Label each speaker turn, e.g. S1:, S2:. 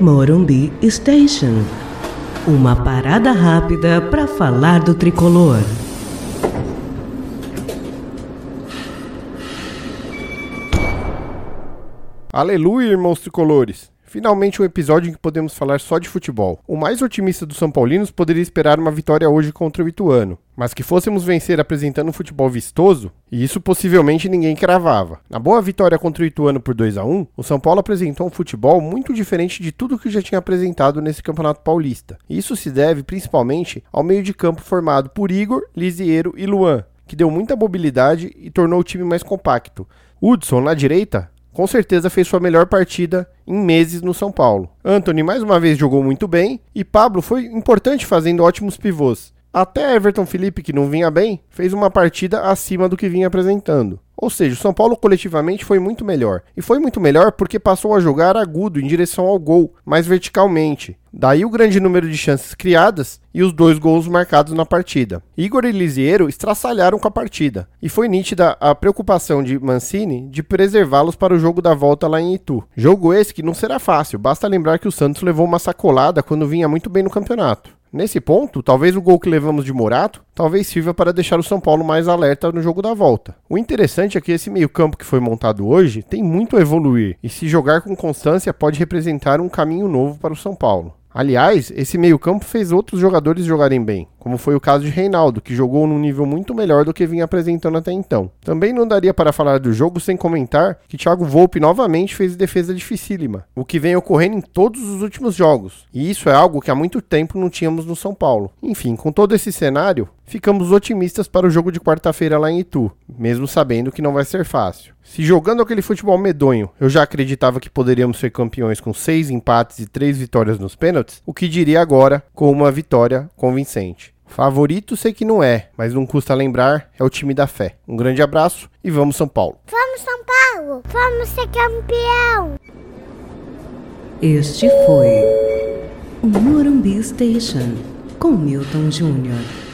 S1: Morumbi Station. Uma parada rápida para falar do tricolor.
S2: Aleluia, irmãos tricolores! Finalmente um episódio em que podemos falar só de futebol. O mais otimista dos São Paulinos poderia esperar uma vitória hoje contra o Ituano, mas que fôssemos vencer apresentando um futebol vistoso, e isso possivelmente ninguém cravava. Na boa vitória contra o Ituano por 2 a 1 o São Paulo apresentou um futebol muito diferente de tudo que já tinha apresentado nesse Campeonato Paulista. Isso se deve principalmente ao meio de campo formado por Igor, Lisieiro e Luan, que deu muita mobilidade e tornou o time mais compacto. Hudson, na direita, com certeza fez sua melhor partida em meses no São Paulo. Anthony mais uma vez jogou muito bem e Pablo foi importante fazendo ótimos pivôs. Até Everton Felipe, que não vinha bem, fez uma partida acima do que vinha apresentando. Ou seja, o São Paulo coletivamente foi muito melhor. E foi muito melhor porque passou a jogar agudo em direção ao gol, mais verticalmente. Daí o grande número de chances criadas e os dois gols marcados na partida. Igor e Lisiero estraçalharam com a partida, e foi nítida a preocupação de Mancini de preservá-los para o jogo da volta lá em Itu. Jogo esse que não será fácil, basta lembrar que o Santos levou uma sacolada quando vinha muito bem no campeonato. Nesse ponto, talvez o gol que levamos de Morato talvez sirva para deixar o São Paulo mais alerta no jogo da volta. O interessante é que esse meio-campo que foi montado hoje tem muito a evoluir e se jogar com constância pode representar um caminho novo para o São Paulo. Aliás, esse meio-campo fez outros jogadores jogarem bem, como foi o caso de Reinaldo, que jogou num nível muito melhor do que vinha apresentando até então. Também não daria para falar do jogo sem comentar que Thiago Volpe novamente fez defesa dificílima, o que vem ocorrendo em todos os últimos jogos, e isso é algo que há muito tempo não tínhamos no São Paulo. Enfim, com todo esse cenário, ficamos otimistas para o jogo de quarta-feira lá em Itu, mesmo sabendo que não vai ser fácil. Se jogando aquele futebol medonho eu já acreditava que poderíamos ser campeões com seis empates e três vitórias nos pênaltis, o que diria agora com uma vitória convincente? Favorito sei que não é, mas não custa lembrar, é o time da fé. Um grande abraço e vamos São Paulo.
S3: Vamos São Paulo, vamos ser campeão.
S1: Este foi o Morumbi Station com Milton Júnior.